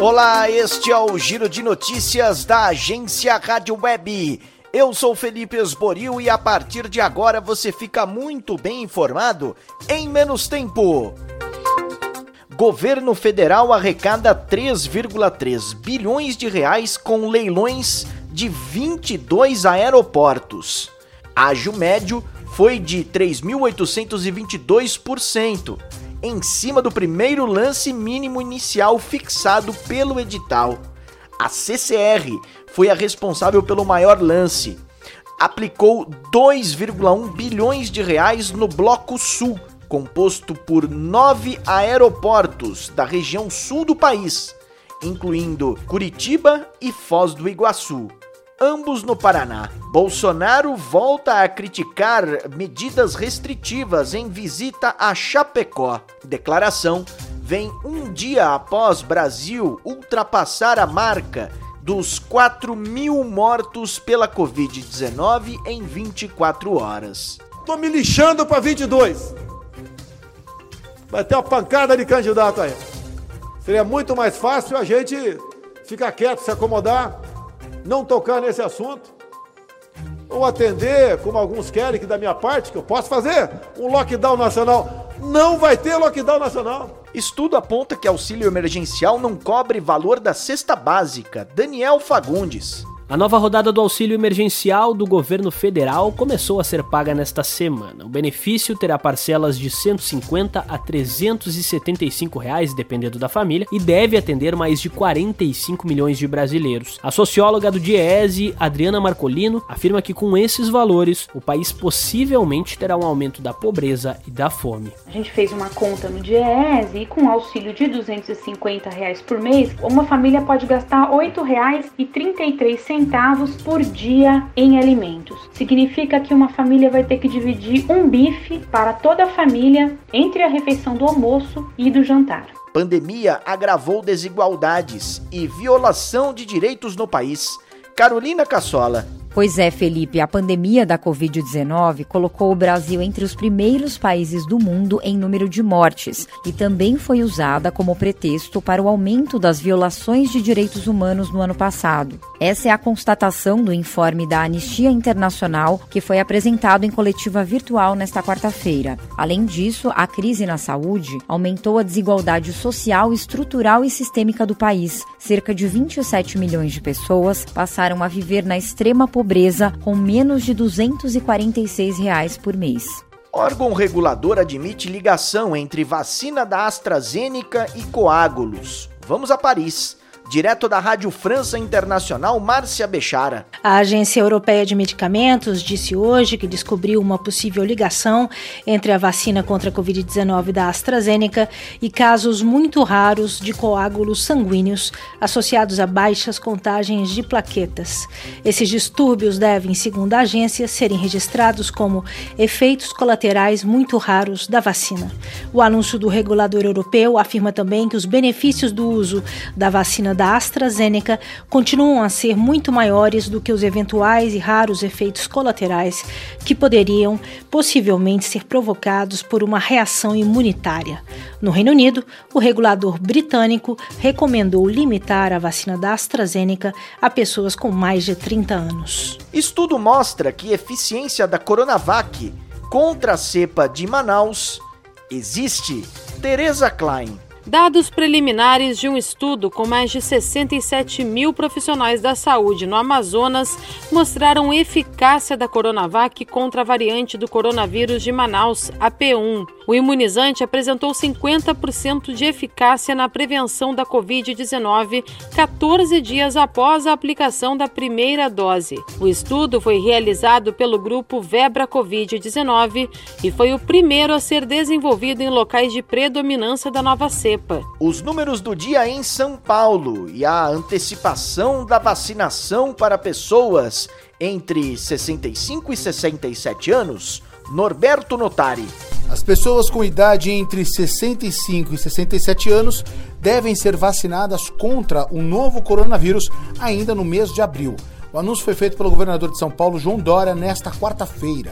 Olá, este é o Giro de Notícias da agência Rádio Web. Eu sou Felipe Esboril e a partir de agora você fica muito bem informado em menos tempo. Governo federal arrecada 3,3 bilhões de reais com leilões de 22 aeroportos. Ágio médio foi de 3.822%, em cima do primeiro lance mínimo inicial fixado pelo edital. A CCR foi a responsável pelo maior lance. Aplicou 2,1 bilhões de reais no Bloco Sul, composto por nove aeroportos da região sul do país, incluindo Curitiba e Foz do Iguaçu ambos no Paraná. Bolsonaro volta a criticar medidas restritivas em visita a Chapecó. Declaração vem um dia após Brasil ultrapassar a marca dos 4 mil mortos pela Covid-19 em 24 horas. Tô me lixando para 22. Vai ter uma pancada de candidato aí. Seria muito mais fácil a gente ficar quieto, se acomodar não tocar nesse assunto, ou atender, como alguns querem que da minha parte, que eu posso fazer, um lockdown nacional. Não vai ter lockdown nacional. Estudo aponta que auxílio emergencial não cobre valor da cesta básica. Daniel Fagundes. A nova rodada do auxílio emergencial do governo federal começou a ser paga nesta semana. O benefício terá parcelas de 150 a 375 reais, dependendo da família, e deve atender mais de 45 milhões de brasileiros. A socióloga do Diese, Adriana Marcolino, afirma que com esses valores, o país possivelmente terá um aumento da pobreza e da fome. A gente fez uma conta no Diese e com auxílio de 250 reais por mês, uma família pode gastar R$ 8,33 centavos por dia em alimentos. Significa que uma família vai ter que dividir um bife para toda a família entre a refeição do almoço e do jantar. Pandemia agravou desigualdades e violação de direitos no país. Carolina Cassola Pois é, Felipe, a pandemia da Covid-19 colocou o Brasil entre os primeiros países do mundo em número de mortes e também foi usada como pretexto para o aumento das violações de direitos humanos no ano passado. Essa é a constatação do informe da Anistia Internacional que foi apresentado em coletiva virtual nesta quarta-feira. Além disso, a crise na saúde aumentou a desigualdade social, estrutural e sistêmica do país. Cerca de 27 milhões de pessoas passaram a viver na extrema pobreza com menos de 246 reais por mês. Órgão regulador admite ligação entre vacina da AstraZeneca e coágulos. Vamos a Paris. Direto da Rádio França Internacional, Márcia Bechara. A Agência Europeia de Medicamentos disse hoje que descobriu uma possível ligação entre a vacina contra a Covid-19 da AstraZeneca e casos muito raros de coágulos sanguíneos associados a baixas contagens de plaquetas. Esses distúrbios devem, segundo a agência, serem registrados como efeitos colaterais muito raros da vacina. O anúncio do regulador europeu afirma também que os benefícios do uso da vacina da AstraZeneca continuam a ser muito maiores do que os eventuais e raros efeitos colaterais que poderiam possivelmente ser provocados por uma reação imunitária. No Reino Unido, o regulador britânico recomendou limitar a vacina da AstraZeneca a pessoas com mais de 30 anos. Estudo mostra que a eficiência da Coronavac contra a cepa de Manaus existe. Teresa Klein Dados preliminares de um estudo com mais de 67 mil profissionais da saúde no Amazonas mostraram eficácia da Coronavac contra a variante do coronavírus de Manaus, a P1. O imunizante apresentou 50% de eficácia na prevenção da Covid-19 14 dias após a aplicação da primeira dose. O estudo foi realizado pelo grupo Vebra Covid-19 e foi o primeiro a ser desenvolvido em locais de predominância da nova cepa cepa. Os números do dia em São Paulo e a antecipação da vacinação para pessoas entre 65 e 67 anos, Norberto Notari. As pessoas com idade entre 65 e 67 anos devem ser vacinadas contra o novo coronavírus ainda no mês de abril. O anúncio foi feito pelo governador de São Paulo, João Dória, nesta quarta-feira.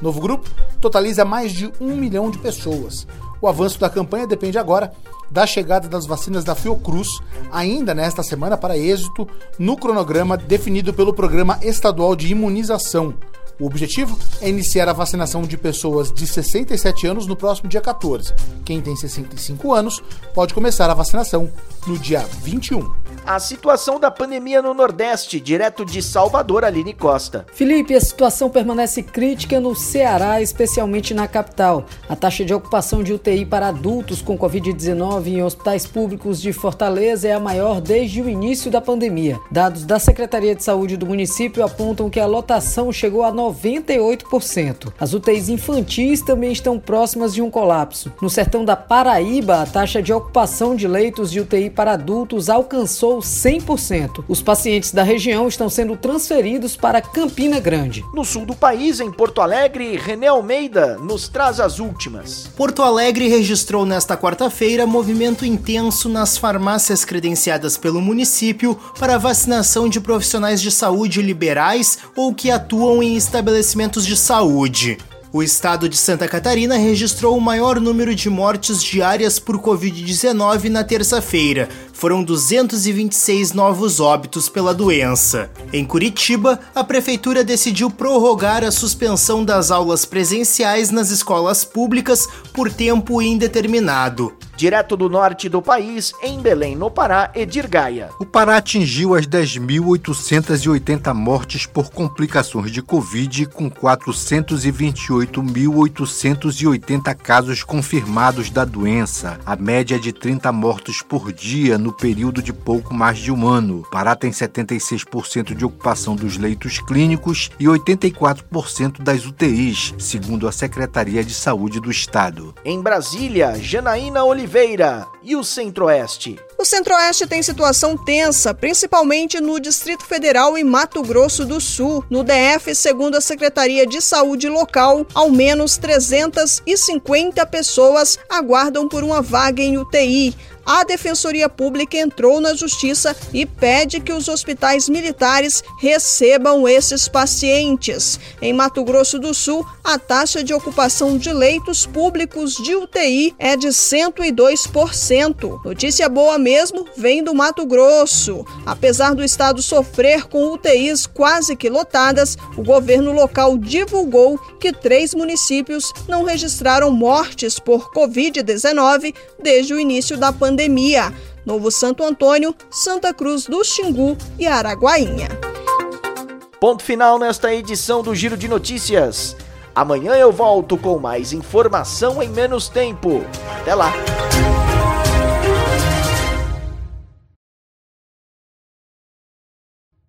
O novo grupo totaliza mais de um milhão de pessoas. O avanço da campanha depende agora da chegada das vacinas da Fiocruz, ainda nesta semana, para êxito no cronograma definido pelo Programa Estadual de Imunização. O objetivo é iniciar a vacinação de pessoas de 67 anos no próximo dia 14. Quem tem 65 anos pode começar a vacinação no dia 21. A situação da pandemia no Nordeste, direto de Salvador, Aline Costa. Felipe, a situação permanece crítica no Ceará, especialmente na capital. A taxa de ocupação de UTI para adultos com Covid-19 em hospitais públicos de Fortaleza é a maior desde o início da pandemia. Dados da Secretaria de Saúde do município apontam que a lotação chegou a 98%. As UTIs infantis também estão próximas de um colapso. No sertão da Paraíba, a taxa de ocupação de leitos de UTI para adultos alcançou 100%. Os pacientes da região estão sendo transferidos para Campina Grande. No sul do país, em Porto Alegre, René Almeida nos traz as últimas. Porto Alegre registrou nesta quarta-feira movimento intenso nas farmácias credenciadas pelo município para vacinação de profissionais de saúde liberais ou que atuam em estabelecimentos de saúde. O estado de Santa Catarina registrou o maior número de mortes diárias por Covid-19 na terça-feira. Foram 226 novos óbitos pela doença. Em Curitiba, a prefeitura decidiu prorrogar a suspensão das aulas presenciais nas escolas públicas por tempo indeterminado. Direto do norte do país, em Belém, no Pará, Edir Gaia. O Pará atingiu as 10.880 mortes por complicações de Covid, com 428.880 casos confirmados da doença, a média de 30 mortos por dia no período de pouco mais de um ano. Pará tem 76% de ocupação dos leitos clínicos e 84% das UTIs, segundo a Secretaria de Saúde do Estado. Em Brasília, Janaína Oliveira e o Centro-Oeste. O Centro-Oeste tem situação tensa, principalmente no Distrito Federal e Mato Grosso do Sul. No DF, segundo a Secretaria de Saúde local, ao menos 350 pessoas aguardam por uma vaga em UTI a Defensoria Pública entrou na Justiça e pede que os hospitais militares recebam esses pacientes. Em Mato Grosso do Sul, a taxa de ocupação de leitos públicos de UTI é de 102%. Notícia boa mesmo vem do Mato Grosso. Apesar do estado sofrer com UTIs quase que lotadas, o governo local divulgou que três municípios não registraram mortes por Covid-19 desde o início da pandemia. Novo Santo Antônio, Santa Cruz do Xingu e Araguainha. Ponto final nesta edição do Giro de Notícias. Amanhã eu volto com mais informação em menos tempo. Até lá!